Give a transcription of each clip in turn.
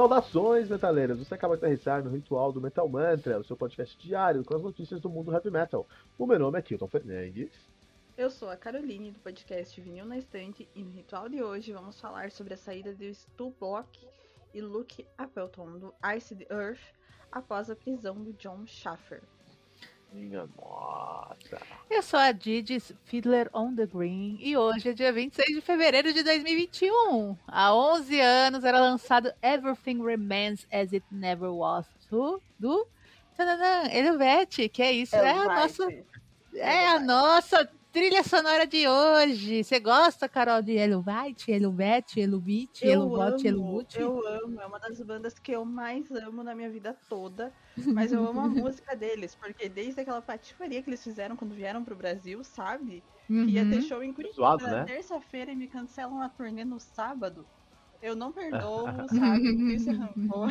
Saudações, metaleiras! Você acaba de aterrissar no Ritual do Metal Mantra, o seu podcast diário com as notícias do mundo heavy metal. O meu nome é Kilton Fernandes. Eu sou a Caroline, do podcast Vinil na Estante, e no ritual de hoje vamos falar sobre a saída de Stu Block e Luke Appleton do Ice the Earth após a prisão do John Schaffer. Minha nossa! Eu sou a Didis Fiddler on the Green e hoje é dia 26 de fevereiro de 2021. Há 11 anos era lançado Everything Remains as It Never Was do, do Elvete, que é isso, é, é a nossa é a nossa trilha sonora de hoje. Você gosta, Carol, de Eluvite, Eluvete, Eluvite, Eluvote, Eluvute? Eu amo, é uma das bandas que eu mais amo na minha vida toda. Mas eu amo a música deles, porque desde aquela patifaria que eles fizeram quando vieram pro Brasil, sabe? Uhum. Que ia ter uhum. show em Curitiba Zoado, na né? terça-feira e me cancelam a turnê no sábado. Eu não perdoo, sabe? Esse rancor.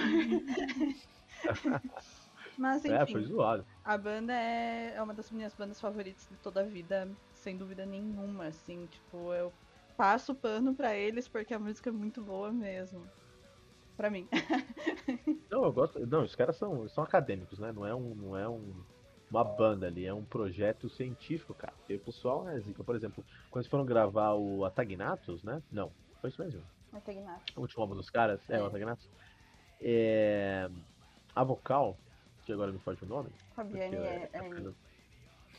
Mas enfim, é, foi zoado. a banda é, é uma das minhas bandas favoritas de toda a vida sem dúvida nenhuma, assim, tipo, eu passo pano para eles porque a música é muito boa mesmo. Pra mim. não, eu gosto. Não, os caras são, são acadêmicos, né? Não é um. Não é um uma banda ali, é um projeto científico, cara. E o pessoal é zica. Por exemplo, quando eles foram gravar o Atagnatos, né? Não, foi isso mesmo. Atagnatos. O último álbum dos caras, é, é o Atagnatos. É... A vocal, que agora me foge o nome. Fabiane é, é,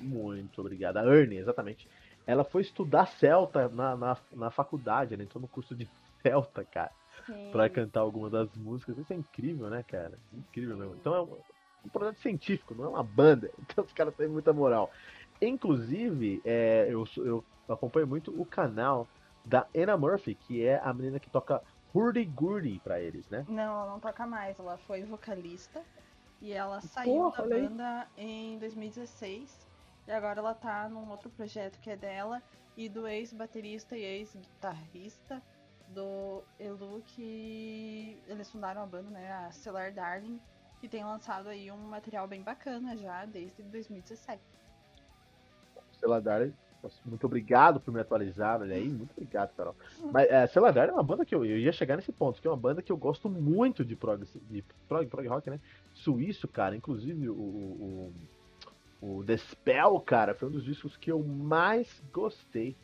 muito obrigada. A Ernie, exatamente. Ela foi estudar celta na, na, na faculdade, ela entrou no curso de celta, cara. Sim. Pra cantar alguma das músicas. Isso é incrível, né, cara? Incrível mesmo. Então é um, um projeto científico, não é uma banda. Então os caras têm muita moral. Inclusive, é, eu, eu acompanho muito o canal da Anna Murphy, que é a menina que toca Hurdy Gurdy pra eles, né? Não, ela não toca mais. Ela foi vocalista e ela saiu Porra, da banda em 2016 e agora ela tá num outro projeto que é dela e do ex-baterista e ex-guitarrista do Elu, que eles fundaram a banda, né? A Stellar Darling, que tem lançado aí um material bem bacana já desde 2017. Stellar Darling, muito obrigado por me atualizar, olha aí, muito obrigado, Carol. Mas é, Stellar Darling é uma banda que eu, eu ia chegar nesse ponto, que é uma banda que eu gosto muito de prog, de prog, prog rock, né? Suíço, cara, inclusive o, o o The Spell, cara, foi um dos discos que eu mais gostei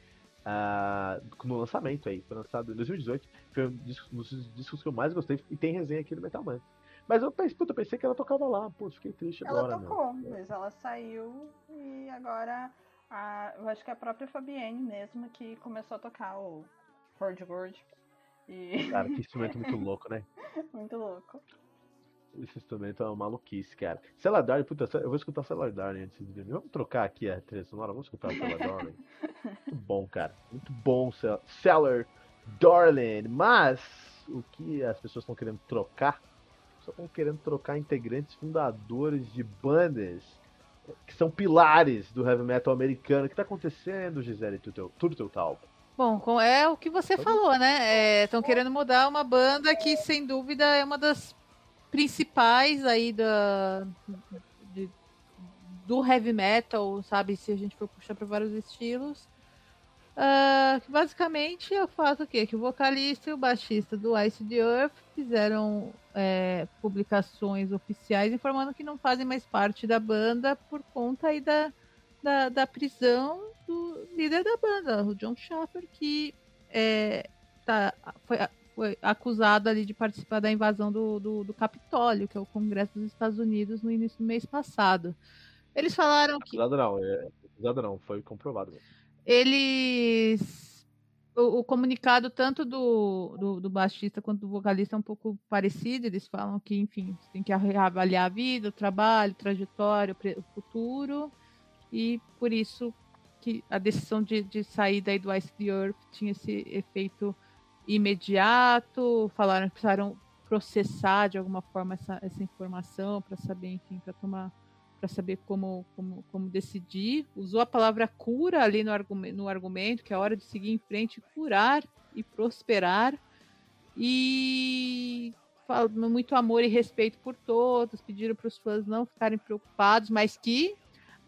uh, no lançamento aí. Foi lançado em 2018. Foi um dos discos que eu mais gostei e tem resenha aqui no Metal Man. Mas eu pensei, puta, eu pensei que ela tocava lá. Pô, fiquei triste ela agora. Ela tocou, meu. mas ela saiu e agora a, eu acho que é a própria Fabienne mesmo que começou a tocar o Ford Gorge. E... Cara, que instrumento muito louco, né? muito louco. Esse instrumento é uma maluquice, cara. Celadar, puta, eu vou escutar Celadar antes de dormir. Vamos trocar aqui a trilha sonora, vamos escutar Celadar. Muito bom, cara. Muito bom, Cellar Darling. Mas o que as pessoas estão querendo trocar, só estão querendo trocar integrantes fundadores de bandas que são pilares do heavy metal americano. O que está acontecendo, Gisele Turteltaub? Bom, é o que você falou, né? Estão é, querendo mudar uma banda que, sem dúvida, é uma das principais aí da, de, do heavy metal, sabe? Se a gente for puxar para vários estilos. Uh, que basicamente é o fato que, o vocalista e o baixista do Ice the Earth fizeram é, publicações oficiais informando que não fazem mais parte da banda por conta aí da, da, da prisão do líder da banda, o John Schaffer, que é, tá, foi acusado ali de participar da invasão do, do, do, Capitólio, que é o Congresso dos Estados Unidos, no início do mês passado. Eles falaram que. Acusado não, é, acusado não, foi comprovado. Eles. O, o comunicado, tanto do, do, do, baixista quanto do vocalista, é um pouco parecido. Eles falam que, enfim, tem que reavaliar a vida, o trabalho, a trajetória, o futuro. E por isso que a decisão de, de sair daí do Ice the Earth tinha esse efeito imediato, falaram que precisaram processar de alguma forma essa, essa informação para saber, enfim, para tomar para saber como, como, como decidir. Usou a palavra cura ali no, argumento, no argumento, que é hora de seguir em frente, curar e prosperar. E muito amor e respeito por todos, pediram para os fãs não ficarem preocupados, mas que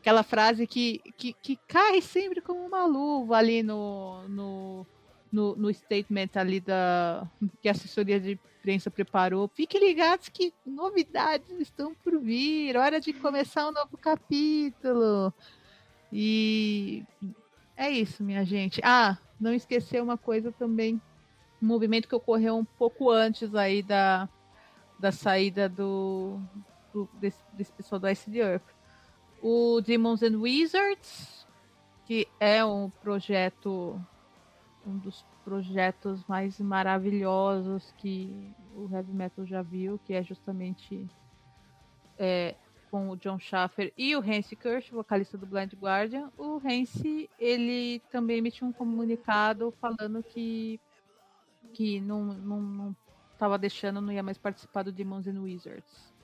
aquela frase que, que, que cai sempre como uma luva ali no, no no, no statement ali da que a assessoria de imprensa preparou. Fiquem ligados que novidades estão por vir, hora de começar um novo capítulo. E é isso, minha gente. Ah, não esquecer uma coisa também, um movimento que ocorreu um pouco antes aí da, da saída do, do desse, desse pessoal do Ice Earth. O Demons and Wizards, que é um projeto um dos projetos mais maravilhosos que o heavy metal já viu, que é justamente é, com o John Schaffer e o Hansi Kirsch, vocalista do Blind Guardian. O Hansi, ele também emitiu um comunicado falando que que não, não, não tava deixando, não ia mais participar do Demons and Wizards.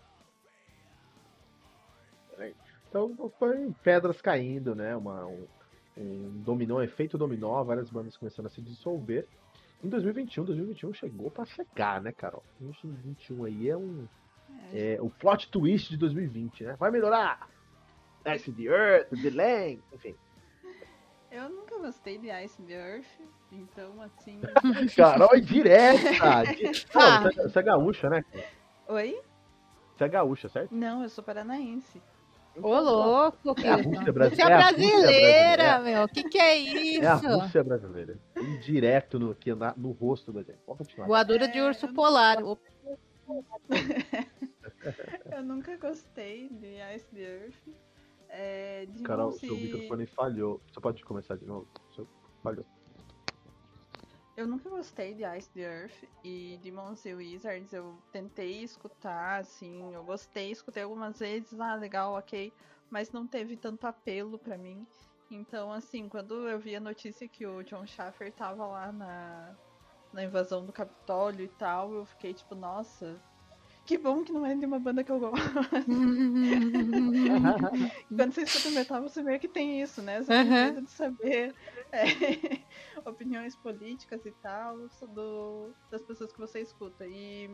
Então foi pedras caindo, né? Uma, um, um dominó, um efeito dominó, várias bandas começando a se dissolver. Em 2021, 2021 chegou para chegar, né, Carol? 2021 aí é um é, o plot twist de 2020, né? Vai melhorar. Ice the Earth, The Lang, enfim. Eu nunca gostei de Ice the Earth, então assim. Carol é direta! Não, é, você é gaúcha, né? Oi? Você é gaúcha, certo? Não, eu sou paranaense. Ô, louco, é a Rússia brasileira. Você é, brasileira, meu. O que, que é isso? É a Rússia brasileira. Direto no, aqui, na, no rosto da gente. Pode continuar. Voadora de urso polar. eu nunca gostei de Ice the Earth. É, de Carol, se... seu microfone falhou. Você pode começar de novo? Seu... Falhou. Eu nunca gostei de Ice the Earth e Demons and Wizards. Eu tentei escutar, assim, eu gostei, escutei algumas vezes, ah, legal, ok, mas não teve tanto apelo para mim. Então, assim, quando eu vi a notícia que o John Schaffer tava lá na, na invasão do Capitólio e tal, eu fiquei tipo, nossa, que bom que não é de uma banda que eu gosto. Quando você escuta metal, você vê que tem isso, né? Você tem medo de saber é, opiniões políticas e tal do, das pessoas que você escuta. E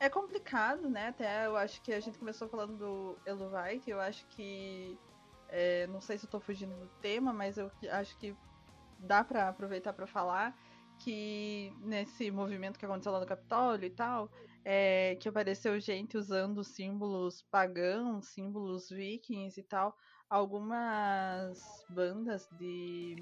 é complicado, né? Até eu acho que a gente começou falando do Eluvite, eu acho que. É, não sei se eu tô fugindo do tema, mas eu acho que dá para aproveitar para falar que nesse movimento que aconteceu lá no Capitólio e tal, é, que apareceu gente usando símbolos pagãos, símbolos vikings e tal. Algumas bandas de,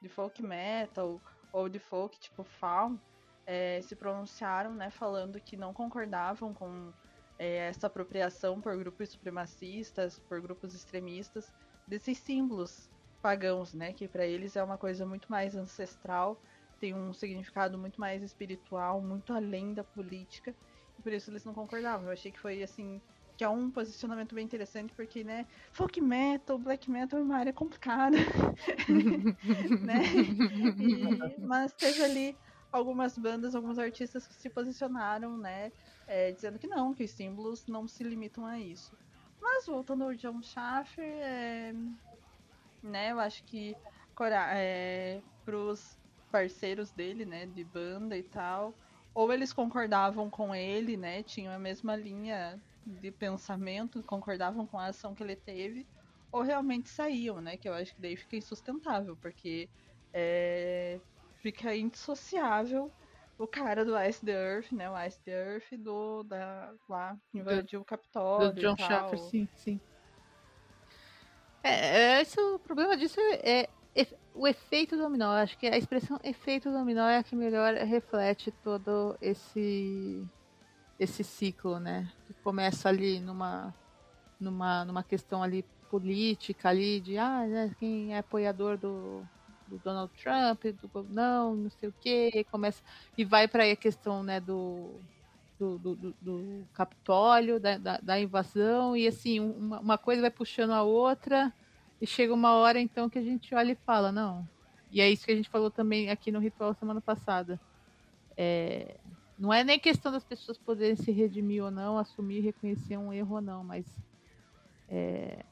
de folk metal ou de folk tipo Faun é, se pronunciaram, né, falando que não concordavam com é, essa apropriação por grupos supremacistas, por grupos extremistas desses símbolos pagãos, né, que para eles é uma coisa muito mais ancestral tem um significado muito mais espiritual, muito além da política, e por isso eles não concordavam. Eu achei que foi assim que é um posicionamento bem interessante porque, né, folk metal, black metal é uma área complicada, né? E, mas teve ali algumas bandas, alguns artistas que se posicionaram, né, é, dizendo que não, que os símbolos não se limitam a isso. Mas voltando ao John Schaffer, é, né, eu acho que é, para os parceiros dele, né, de banda e tal, ou eles concordavam com ele, né, tinham a mesma linha de pensamento, concordavam com a ação que ele teve, ou realmente saíam, né, que eu acho que daí fica insustentável, porque é, fica indissociável o cara do Ice the Earth, né, o Ice the Earth do, da, lá, invadiu o Capitólio do John Schaffer, sim, sim. É, esse, o problema disso é, o efeito dominó, acho que a expressão efeito dominó é a que melhor reflete todo esse esse ciclo, né? Que começa ali numa numa numa questão ali política ali de ah, né, quem é apoiador do, do Donald Trump, do não, não sei o que, começa e vai para a questão, né, do do, do, do Capitólio, da, da, da, invasão, e assim, uma, uma coisa vai puxando a outra, e chega uma hora então que a gente olha e fala, não. E é isso que a gente falou também aqui no ritual semana passada. É, não é nem questão das pessoas poderem se redimir ou não, assumir e reconhecer um erro ou não, mas é,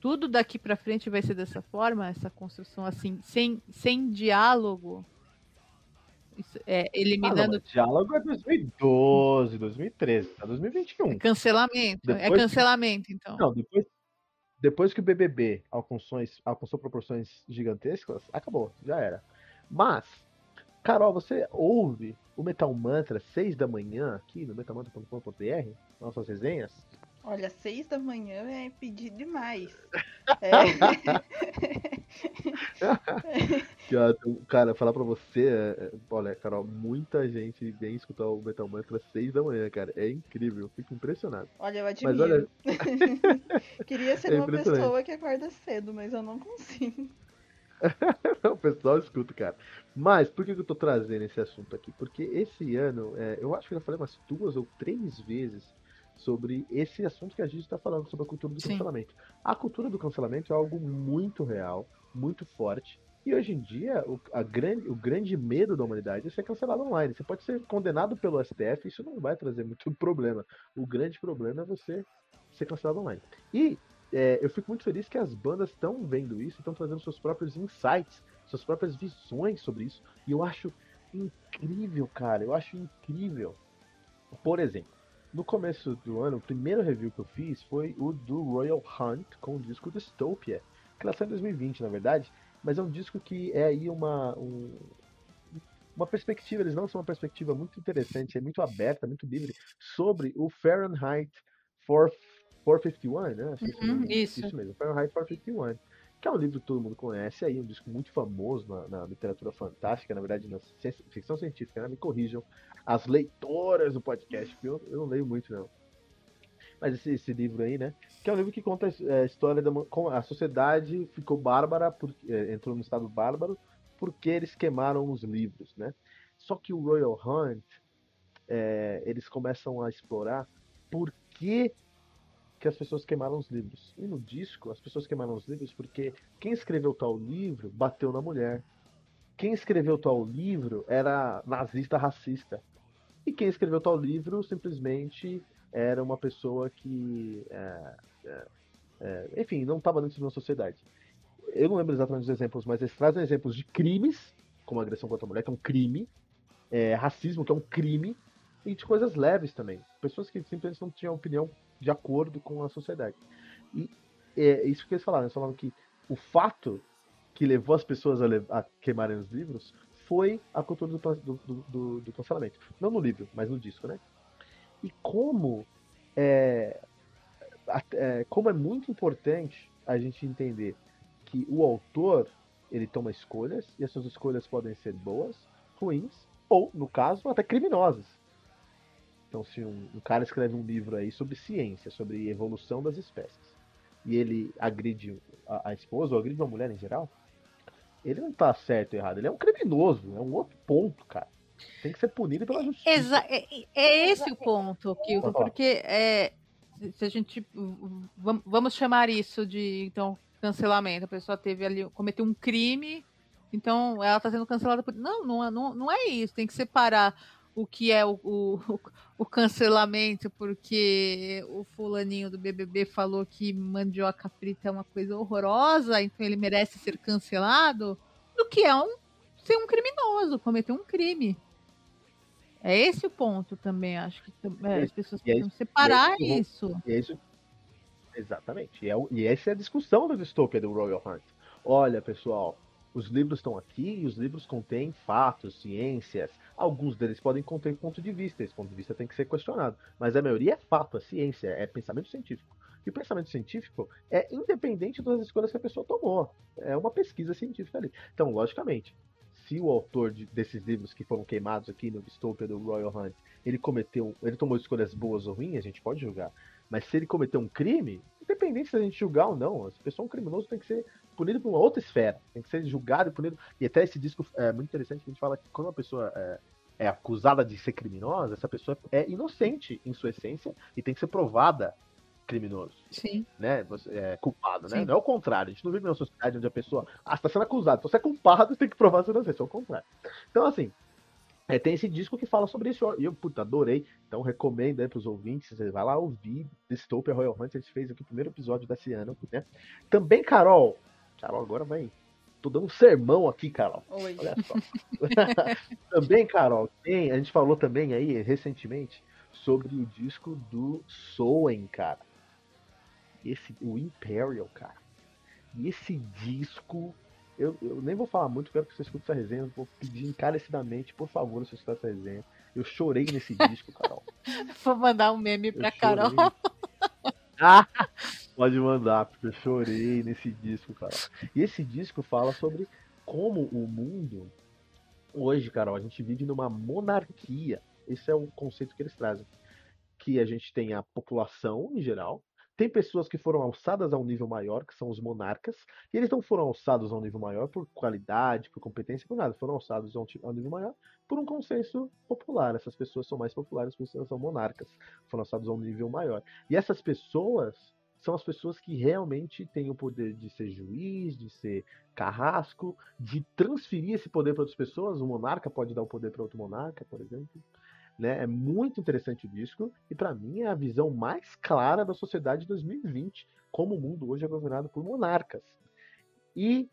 tudo daqui para frente vai ser dessa forma, essa construção assim, sem, sem diálogo, é, eliminando. Ah, não, diálogo é 2012, 2013, tá 2021. É cancelamento, é depois, é cancelamento, então. Não, depois depois que o BBB alcançou, alcançou proporções gigantescas, acabou, já era. Mas, Carol, você ouve o Metal Mantra 6 da manhã aqui no metalmantra.com.br, nossas resenhas? Olha, 6 da manhã é pedir demais. É. cara, falar pra você, é, é, olha, Carol, muita gente vem escutar o Metal Mantra às 6 da manhã, cara. É incrível, eu fico impressionado. Olha, eu admiro. Mas, olha... Queria ser é uma pessoa que acorda cedo, mas eu não consigo. o pessoal escuta, cara. Mas por que eu tô trazendo esse assunto aqui? Porque esse ano, é, eu acho que eu já falei umas duas ou três vezes sobre esse assunto que a gente está falando, sobre a cultura do Sim. cancelamento. A cultura do cancelamento é algo muito real, muito forte. E hoje em dia, o, grande, o grande medo da humanidade é ser cancelado online. Você pode ser condenado pelo STF, isso não vai trazer muito problema. O grande problema é você ser cancelado online. E é, eu fico muito feliz que as bandas estão vendo isso, estão trazendo seus próprios insights, suas próprias visões sobre isso. E eu acho incrível, cara. Eu acho incrível. Por exemplo, no começo do ano, o primeiro review que eu fiz foi o do Royal Hunt com o disco Dystopia, que lançou em 2020, na verdade, mas é um disco que é aí uma, um, uma perspectiva, eles lançam uma perspectiva muito interessante, é muito aberta, muito livre, sobre o Fahrenheit 451, né? Acho uhum, isso. isso mesmo, Fahrenheit 451 que é um livro que todo mundo conhece aí, um disco muito famoso na, na literatura fantástica, na verdade, na ficção científica, né? me corrijam as leitoras do podcast, porque eu, eu não leio muito, não. Mas esse, esse, livro aí, né? Que é um livro que conta a história da como a sociedade ficou bárbara, por, é, entrou no estado bárbaro, porque eles queimaram os livros, né? Só que o Royal Hunt, é, eles começam a explorar por que que as pessoas queimaram os livros. E no disco, as pessoas queimaram os livros porque quem escreveu tal livro bateu na mulher. Quem escreveu tal livro era nazista racista. E quem escreveu tal livro simplesmente era uma pessoa que. É, é, é, enfim, não estava dentro de uma sociedade. Eu não lembro exatamente dos exemplos, mas eles trazem exemplos de crimes, como agressão contra a mulher, que é um crime, é, racismo, que é um crime, e de coisas leves também. Pessoas que simplesmente não tinham opinião de acordo com a sociedade. E é isso que eles falaram. Eles falaram que o fato que levou as pessoas a, a queimarem os livros foi a cultura do, do, do, do, cancelamento. Não no livro, mas no disco, né? E como é, é, como é muito importante a gente entender que o autor ele toma escolhas e essas escolhas podem ser boas, ruins ou, no caso, até criminosas. Então, se um, um, cara escreve um livro aí sobre ciência, sobre evolução das espécies, e ele agride a, a esposa, ou agride uma mulher em geral, ele não tá certo ou errado, ele é um criminoso, é um outro ponto, cara. Tem que ser punido pela justiça. Exa é, é esse o ponto, Kilton, porque é, se a gente. Vamos chamar isso de então, cancelamento. A pessoa teve ali, cometeu um crime, então ela está sendo cancelada por. Não, não, é, não, não é isso. Tem que separar o que é o, o, o, cancelamento, porque o fulaninho do BBB falou que mandioca frita é uma coisa horrorosa, então ele merece ser cancelado, do que é um, ser um criminoso, cometer um crime. É esse o ponto também, acho que é, as pessoas precisam é separar é isso. É isso. Exatamente. E, é, e essa é a discussão da distopia do Royal Hunt. Olha, pessoal, os livros estão aqui e os livros contêm fatos, ciências. Alguns deles podem conter ponto de vista, esse ponto de vista tem que ser questionado. Mas a maioria é fato, é ciência, é pensamento científico. E o pensamento científico é independente das escolhas que a pessoa tomou. É uma pesquisa científica ali. Então, logicamente, se o autor de, desses livros que foram queimados aqui no Dystopia do Royal Hunt, ele cometeu, ele tomou escolhas boas ou ruins, a gente pode julgar. Mas se ele cometeu um crime, independente se a gente julgar ou não, se a pessoa é um criminoso tem que ser punido por uma outra esfera. Tem que ser julgado e punido. E até esse disco é muito interessante que a gente fala que quando uma pessoa é, é acusada de ser criminosa, essa pessoa é inocente em sua essência e tem que ser provada criminoso. Sim. Né? Você é culpado, né? Sim. Não é o contrário. A gente não vive numa sociedade onde a pessoa, ah, está sendo acusado. Se você é culpado, tem que provar sua inocência. É o contrário. Então, assim, é, tem esse disco que fala sobre isso. E eu, puta, adorei. Então, recomendo aí pros ouvintes. Você vai lá ouvir Dystopia Royal Hunt. A gente fez aqui o primeiro episódio desse ano, né? Também, Carol, Carol agora vai. Tô dando um sermão aqui, Carol. Oi. Olha só. também, Carol, tem, a gente falou também aí recentemente sobre o disco do Soen, cara. esse, o Imperial, cara. E esse disco, eu, eu nem vou falar muito, quero que você escute essa resenha, vou pedir encarecidamente, por favor, você escutar essa resenha. Eu chorei nesse disco, Carol. Vou mandar um meme pra Carol. ah, pode mandar, porque eu chorei nesse disco, Carol. E esse disco fala sobre como o mundo hoje, Carol, a gente vive numa monarquia. Esse é o conceito que eles trazem. Que a gente tem a população em geral, tem pessoas que foram alçadas a um nível maior, que são os monarcas, e eles não foram alçados a um nível maior por qualidade, por competência, por nada. Foram alçados a um, nível maior por um consenso popular. Essas pessoas são mais populares porque elas são monarcas. Foram alçados a um nível maior. E essas pessoas são as pessoas que realmente têm o poder de ser juiz, de ser carrasco, de transferir esse poder para outras pessoas. O monarca pode dar o poder para outro monarca, por exemplo. Né? É muito interessante o disco e para mim é a visão mais clara da sociedade de 2020, como o mundo hoje é governado por monarcas. E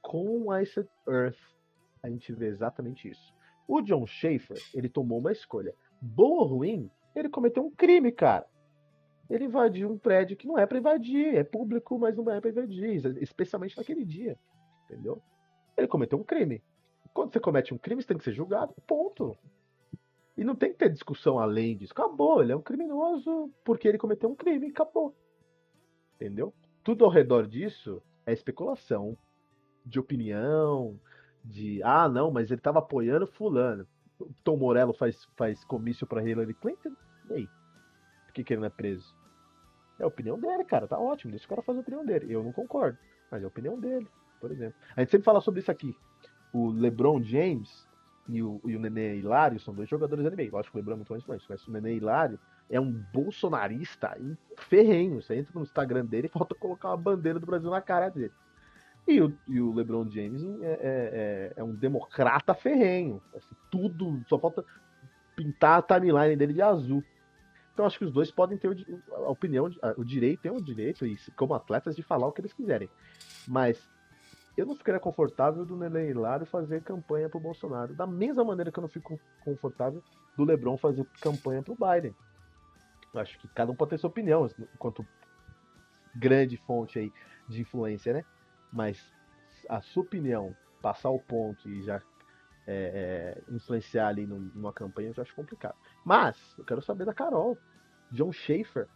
com Ice Earth a gente vê exatamente isso. O John Schaefer, ele tomou uma escolha. Boa ou ruim, ele cometeu um crime, cara. Ele invadiu um prédio que não é para invadir, é público, mas não é para invadir, especialmente naquele dia, entendeu? Ele cometeu um crime. Quando você comete um crime, você tem que ser julgado, ponto. E não tem que ter discussão além disso. Acabou, ele é um criminoso porque ele cometeu um crime, acabou. Entendeu? Tudo ao redor disso é especulação, de opinião, de ah, não, mas ele estava apoiando fulano. Tom Morello faz, faz comício para Hillary Clinton. E aí? Por que, que ele não é preso? É a opinião dele, cara. Tá ótimo. Deixa o cara fazer a opinião dele. Eu não concordo. Mas é a opinião dele, por exemplo. A gente sempre fala sobre isso aqui. O LeBron James, e o, e o Nenê Hilário são dois jogadores da NBA. Lógico que o Lebron é muito mais influente, mas o Nenê Hilário é um bolsonarista ferrenho. Você entra no Instagram dele e falta colocar uma bandeira do Brasil na cara dele. E o, e o LeBron James é, é, é, é um democrata ferrenho. Assim, tudo, só falta pintar a timeline dele de azul. Então acho que os dois podem ter a opinião, o direito, tem o direito, e como atletas, de falar o que eles quiserem. Mas eu não ficaria confortável do Nenê Hilário fazer campanha pro Bolsonaro. Da mesma maneira que eu não fico confortável do Lebron fazer campanha pro Biden. Acho que cada um pode ter sua opinião, enquanto grande fonte aí de influência, né? Mas a sua opinião, passar o ponto e já é, é, influenciar ali numa campanha, eu já acho complicado. Mas, eu quero saber da Carol. John Schaefer.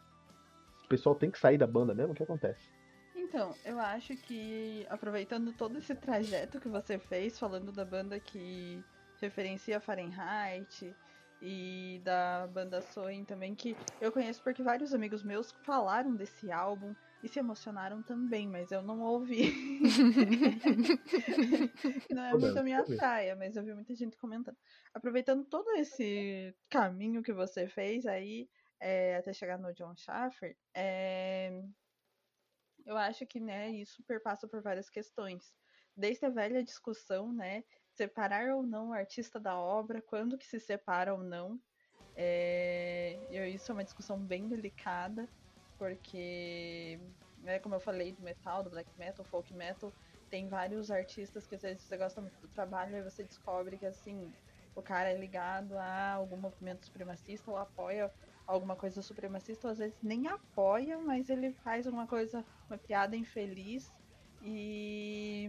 O pessoal tem que sair da banda mesmo? O que acontece? Então, eu acho que aproveitando todo esse trajeto que você fez, falando da banda que referencia Fahrenheit e da banda Soin também, que eu conheço porque vários amigos meus falaram desse álbum e se emocionaram também, mas eu não ouvi. não é muito a minha praia, mas eu vi muita gente comentando. Aproveitando todo esse caminho que você fez aí, é, até chegar no John Schaffer, é, eu acho que né, isso perpassa por várias questões. Desde a velha discussão, né, separar ou não o artista da obra, quando que se separa ou não. É, isso é uma discussão bem delicada, porque, né, como eu falei do metal, do black metal, folk metal, tem vários artistas que às vezes você gosta muito do trabalho e você descobre que assim o cara é ligado a algum movimento supremacista ou apoia alguma coisa supremacista, ou às vezes nem apoia, mas ele faz uma coisa, uma piada infeliz e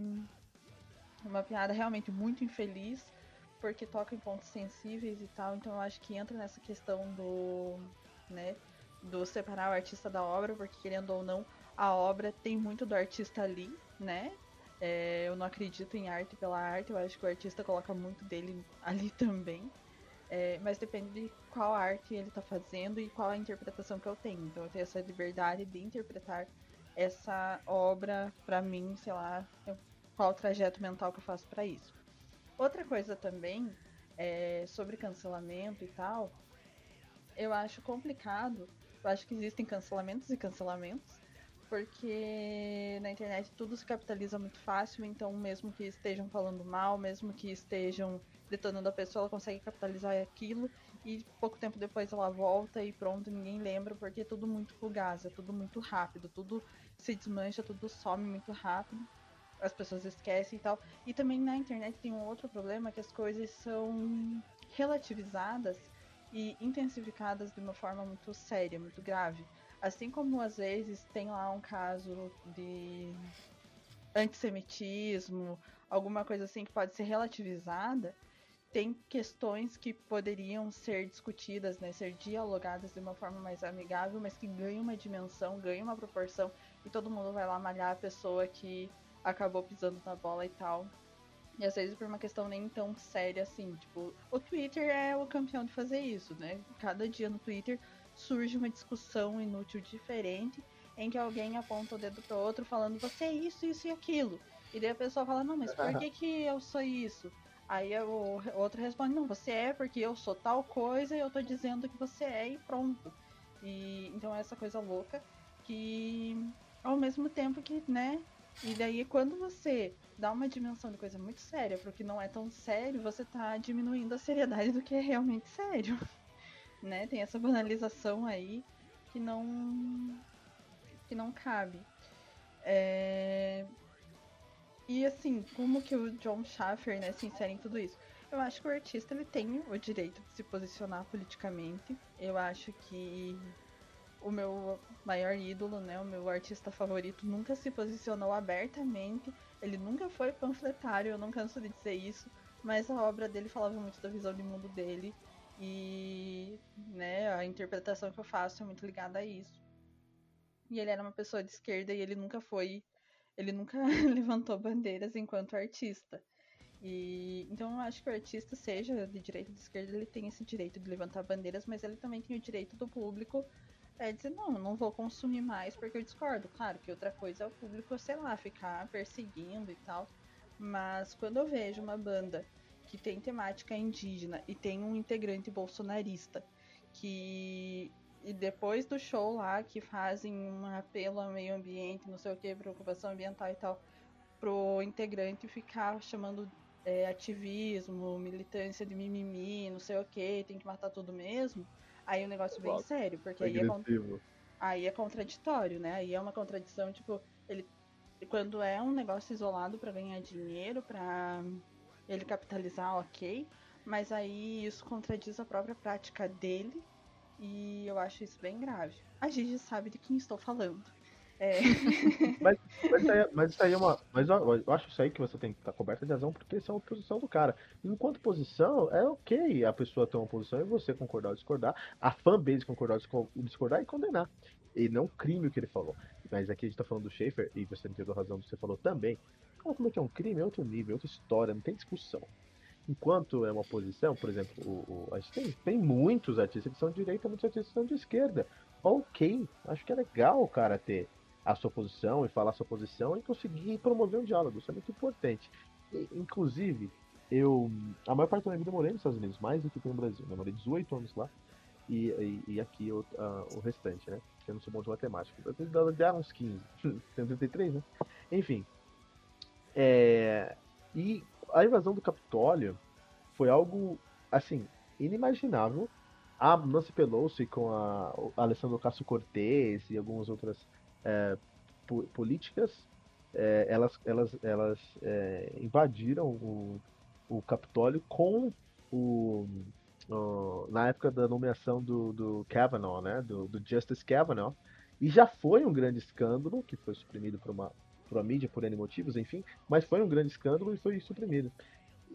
uma piada realmente muito infeliz, porque toca em pontos sensíveis e tal, então eu acho que entra nessa questão do, né, do separar o artista da obra, porque querendo ou não, a obra tem muito do artista ali, né? É, eu não acredito em arte pela arte, eu acho que o artista coloca muito dele ali também. É, mas depende de qual arte ele está fazendo e qual a interpretação que eu tenho. Então eu tenho essa liberdade de interpretar essa obra para mim, sei lá, qual o trajeto mental que eu faço para isso. Outra coisa também é, sobre cancelamento e tal, eu acho complicado. Eu acho que existem cancelamentos e cancelamentos, porque na internet tudo se capitaliza muito fácil, então mesmo que estejam falando mal, mesmo que estejam detonando a pessoa, ela consegue capitalizar aquilo e pouco tempo depois ela volta e pronto, ninguém lembra, porque é tudo muito fugaz, é tudo muito rápido, tudo se desmancha, tudo some muito rápido, as pessoas esquecem e tal. E também na internet tem um outro problema que as coisas são relativizadas e intensificadas de uma forma muito séria, muito grave. Assim como às vezes tem lá um caso de antissemitismo, alguma coisa assim que pode ser relativizada, tem questões que poderiam ser discutidas, né, ser dialogadas de uma forma mais amigável, mas que ganham uma dimensão, ganham uma proporção e todo mundo vai lá malhar a pessoa que acabou pisando na bola e tal. E às vezes por uma questão nem tão séria assim, tipo, o Twitter é o campeão de fazer isso, né? Cada dia no Twitter surge uma discussão inútil diferente em que alguém aponta o dedo pro outro falando você é isso, isso e aquilo. E daí a pessoa fala, não, mas por que, que eu sou isso? Aí o outro responde, não, você é porque eu sou tal coisa e eu tô dizendo que você é e pronto. E então é essa coisa louca que ao mesmo tempo que, né? E daí quando você dá uma dimensão de coisa muito séria pro que não é tão sério, você tá diminuindo a seriedade do que é realmente sério. né? Tem essa banalização aí que não que não cabe. É... E assim, como que o John Schaffer, né, se insere em tudo isso? Eu acho que o artista ele tem o direito de se posicionar politicamente. Eu acho que o meu maior ídolo, né, o meu artista favorito, nunca se posicionou abertamente. Ele nunca foi panfletário, eu não canso de dizer isso. Mas a obra dele falava muito da visão de mundo dele. E né, a interpretação que eu faço é muito ligada a isso. E ele era uma pessoa de esquerda e ele nunca foi ele nunca levantou bandeiras enquanto artista. E então eu acho que o artista, seja de direita ou de esquerda, ele tem esse direito de levantar bandeiras, mas ele também tem o direito do público é dizer, não, não vou consumir mais porque eu discordo. Claro que outra coisa é o público, sei lá, ficar perseguindo e tal. Mas quando eu vejo uma banda que tem temática indígena e tem um integrante bolsonarista que e depois do show lá, que fazem um apelo ao meio ambiente, não sei o que, preocupação ambiental e tal, pro integrante ficar chamando é, ativismo, militância de mimimi, não sei o que, tem que matar tudo mesmo, aí o negócio bem sério, porque aí é, aí é contraditório, né? Aí é uma contradição, tipo, ele quando é um negócio isolado para ganhar dinheiro, para ele capitalizar, ok, mas aí isso contradiz a própria prática dele e eu acho isso bem grave. A Gigi sabe de quem estou falando. É. mas, mas, isso aí, mas, isso aí, é uma. Mas eu, eu, acho isso aí que você tem que estar coberta de razão, porque isso é uma posição do cara. Enquanto posição, é ok a pessoa ter uma posição e você concordar ou discordar, a fanbase concordar ou discordar e condenar. E não crime o que ele falou. Mas aqui a gente tá falando do Schaefer, e você não teve razão do que você falou também. Como é que é um crime? É outro nível, é outra história, não tem discussão enquanto é uma posição, por exemplo, o, o, a gente tem, tem muitos artistas que são de direita, muitos artistas que são de esquerda. Ok, acho que é legal cara ter a sua posição e falar a sua posição e conseguir promover um diálogo, isso é muito importante. E, inclusive, eu, a maior parte da minha vida eu morei nos Estados Unidos, mais do que no Brasil. Né? Eu morei 18 anos lá e, e, e aqui o, uh, o restante, né? Eu não sou bom de matemática. Eu tenho uns 15, tenho 33, né? Enfim. É, e a invasão do Capitólio foi algo, assim, inimaginável. A Nancy Pelosi com a, Alessandro Cássio Cortez e algumas outras é, políticas, é, elas, elas, elas é, invadiram o, o Capitólio com o, o, na época da nomeação do, do Kavanaugh, né, do, do Justice Kavanaugh, e já foi um grande escândalo que foi suprimido por uma por a mídia, por N motivos, enfim, mas foi um grande escândalo e foi suprimido.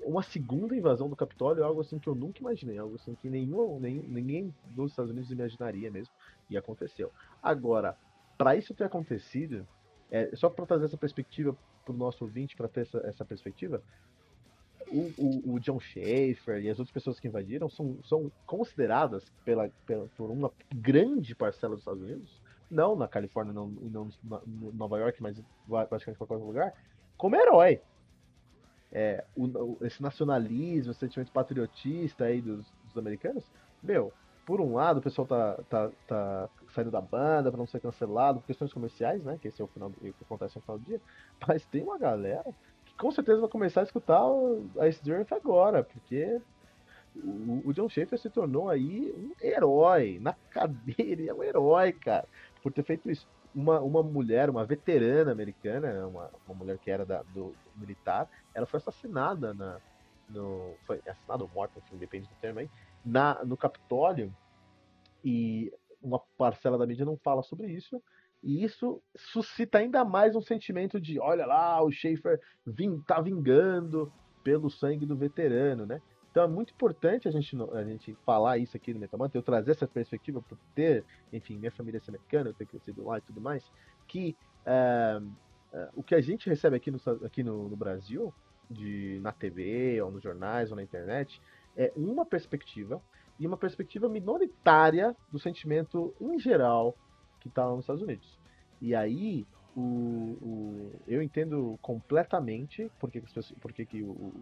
Uma segunda invasão do Capitólio é algo assim que eu nunca imaginei, algo assim que nenhum, nem, ninguém dos Estados Unidos imaginaria mesmo, e aconteceu. Agora, para isso ter acontecido, é, só para trazer essa perspectiva para o nosso ouvinte, para ter essa, essa perspectiva, o, o, o, John Schaefer e as outras pessoas que invadiram são, são consideradas pela, pela, por uma grande parcela dos Estados Unidos não na Califórnia, não, não em Nova York, mas praticamente em qualquer lugar, como herói. É, o, esse nacionalismo, esse sentimento patriotista aí dos, dos, americanos, meu, por um lado o pessoal tá, tá, tá saindo da banda para não ser cancelado por questões comerciais, né? Que esse é o final do, que acontece no final do dia. Mas tem uma galera que com certeza vai começar a escutar o, a Ice agora, porque o, o John Schaefer se tornou aí um herói na cadeira, ele é um herói, cara por ter feito isso. Uma, uma mulher, uma veterana americana, uma, uma mulher que era da, do, do militar, ela foi assassinada na, no, foi assassinada ou morta, enfim, depende do termo aí, na, no Capitólio, e uma parcela da mídia não fala sobre isso. E isso suscita ainda mais um sentimento de, olha lá, o Schaefer ving, tá vingando pelo sangue do veterano, né? Então é muito importante a gente, a gente falar isso aqui no Metamanto, eu trazer essa perspectiva por ter, enfim, minha família é americana, eu ter crescido lá e tudo mais, que é, é, o que a gente recebe aqui no, aqui no, no Brasil, de, na TV, ou nos jornais, ou na internet, é uma perspectiva e uma perspectiva minoritária do sentimento em geral que está nos Estados Unidos. E aí, o, o, eu entendo completamente porque, porque que o,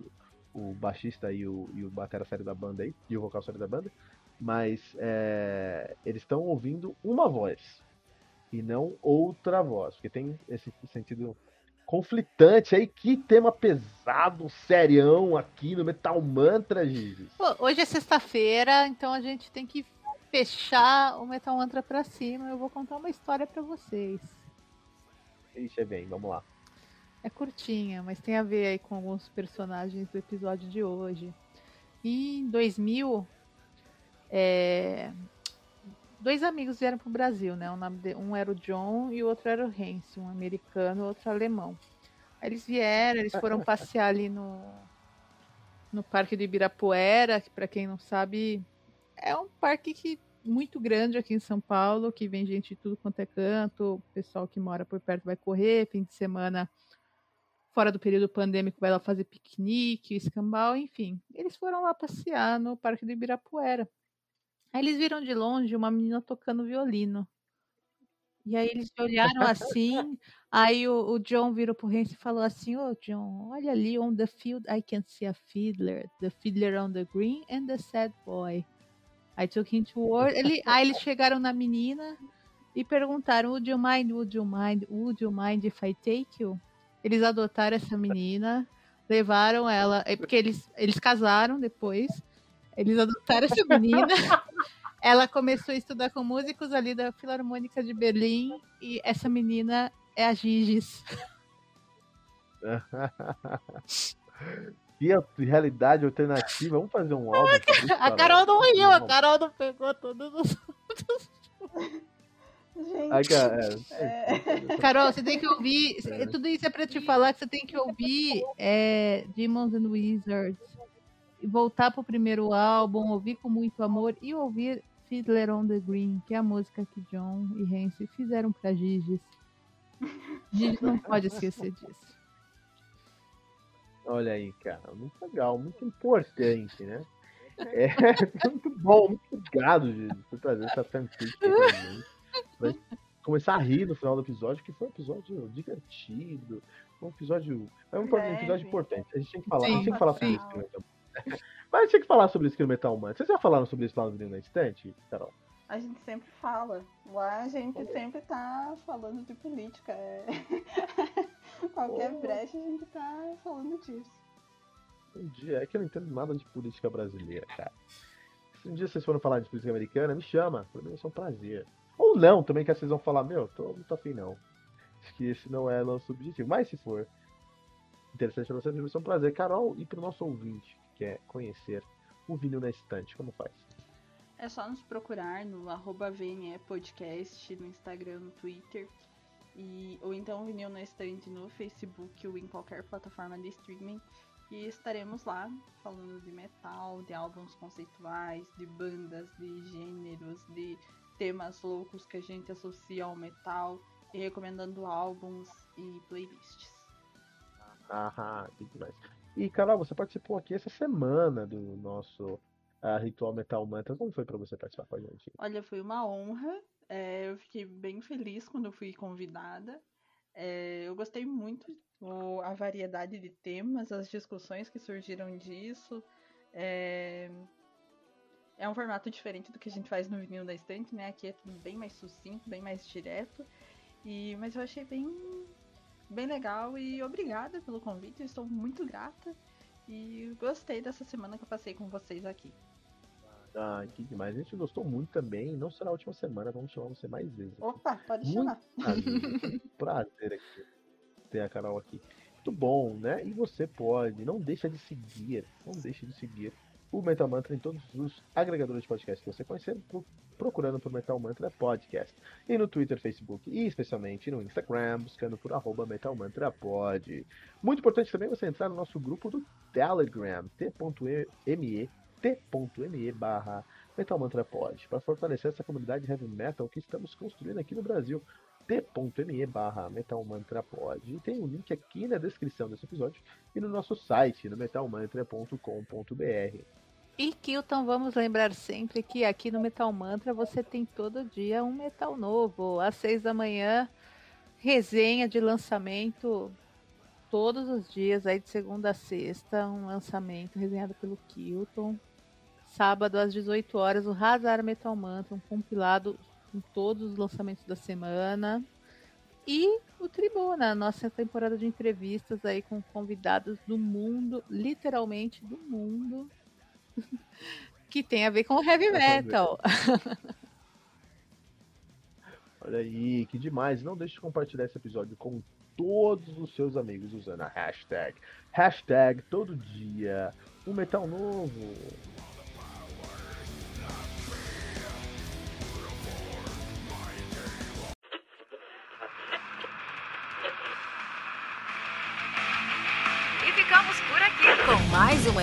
o baixista e o, e o batera série da banda aí, e o vocal série da banda, mas é, eles estão ouvindo uma voz e não outra voz, porque tem esse sentido conflitante aí. Que tema pesado, serião aqui no Metal Mantra, Gigi. Hoje é sexta-feira, então a gente tem que fechar o Metal Mantra pra cima. Eu vou contar uma história para vocês. Ixi, é bem, vamos lá. É curtinha, mas tem a ver aí com alguns personagens do episódio de hoje. Em 2000, é, dois amigos vieram para o Brasil, né? Um era o John e o outro era o Hans, um americano e outro alemão. Aí eles vieram, eles foram passear ali no, no Parque do Ibirapuera, que para quem não sabe, é um parque que muito grande aqui em São Paulo, que vem gente de tudo quanto é canto, o pessoal que mora por perto vai correr, fim de semana fora do período pandêmico vai lá fazer piquenique, escambau, enfim. Eles foram lá passear no Parque do Ibirapuera. Aí eles viram de longe uma menina tocando violino. E aí eles olharam assim, aí o, o John virou pro Hans e falou assim, ô oh, John, olha ali on the field I can see a fiddler, the fiddler on the green and the sad boy. I took him toward, ele, aí eles chegaram na menina e perguntaram, would you mind, would you mind, would you mind if I take you? Eles adotaram essa menina, levaram ela, é porque eles, eles casaram depois, eles adotaram essa menina. Ela começou a estudar com músicos ali da Filarmônica de Berlim e essa menina é a Gigis. e a realidade alternativa, vamos fazer um álbum. a Carol não riu, a Carol não pegou todos os. Gente. É, é. Carol, você tem que ouvir. É. Tudo isso é pra te falar que você tem que ouvir é, Demons and Wizards. E voltar pro primeiro álbum, ouvir com muito amor e ouvir Fiddler on the Green, que é a música que John e Hancy fizeram pra Gigi. Gigi não pode esquecer disso. Olha aí, cara, muito legal, muito importante, né? É muito bom, muito obrigado, Gigi, por trazer essa fanfic Vai começar a rir no final do episódio, que foi um episódio divertido, um episódio. É um, é, episódio importante. A gente tem que falar, sim, a gente tem que falar sobre isso. Mas a gente tem que falar sobre isso no Metal Man. Vocês já falaram sobre isso lá no Vinil na Estante, Carol? A gente sempre fala. Lá a gente sempre tá falando de política. É... Qualquer oh. brecha a gente tá falando disso. Um dia, é que eu não entendo nada de política brasileira, cara. Se um dia vocês forem falar de política americana, me chama. Pra mim vai ser um prazer. Ou não, também que vocês vão falar, meu, tô afim não. Acho que esse não é nosso objetivo. Mas se for interessante pra vocês, vai ser um prazer. Carol, e pro nosso ouvinte quer conhecer o vinil na estante, como faz? É só nos procurar no arroba Podcast, no Instagram, no Twitter. E, ou então vinil na estante no Facebook ou em qualquer plataforma de streaming. E estaremos lá falando de metal, de álbuns conceituais, de bandas, de gêneros, de temas loucos que a gente associa ao metal e recomendando álbuns e playlists. Ah, que demais. E, Carol, você participou aqui essa semana do nosso uh, Ritual Metal Mantra. Como foi para você participar com a gente? Olha, foi uma honra. É, eu fiquei bem feliz quando fui convidada. É, eu gostei muito do, a variedade de temas, as discussões que surgiram disso. É, é um formato diferente do que a gente faz no vinil da estante, né? Aqui é tudo bem mais sucinto, bem mais direto. E, mas eu achei bem bem legal e obrigada pelo convite, estou muito grata e gostei dessa semana que eu passei com vocês aqui. Ah, que demais. A gente gostou muito também. Não será a última semana, vamos chamar você mais vezes. Aqui. Opa, pode muito chamar. Prazer, prazer aqui ter a Carol aqui. Muito bom, né? E você pode, não deixa de seguir, não deixe de seguir o Metal Mantra em todos os agregadores de podcast que você conhecer, procurando por Metal Mantra Podcast. E no Twitter, Facebook e especialmente no Instagram, buscando por arroba Metal Mantra Pod. Muito importante também você entrar no nosso grupo do Telegram, t.me t.me barra Metal Mantra Pod, para fortalecer essa comunidade heavy metal que estamos construindo aqui no Brasil t.me barra metalmantrapod. E tem um link aqui na descrição desse episódio e no nosso site, no metalmantra.com.br. E Kilton, vamos lembrar sempre que aqui no Metal Mantra você tem todo dia um metal novo. Às seis da manhã, resenha de lançamento todos os dias, aí de segunda a sexta, um lançamento resenhado pelo Kilton. Sábado às 18 horas, o Razar Metal Mantra, um compilado com todos os lançamentos da semana. E o Tribuna, nossa temporada de entrevistas aí com convidados do mundo, literalmente do mundo, que tem a ver com heavy metal. Olha aí, que demais. Não deixe de compartilhar esse episódio com todos os seus amigos usando a hashtag. Hashtag todo dia. Um metal novo.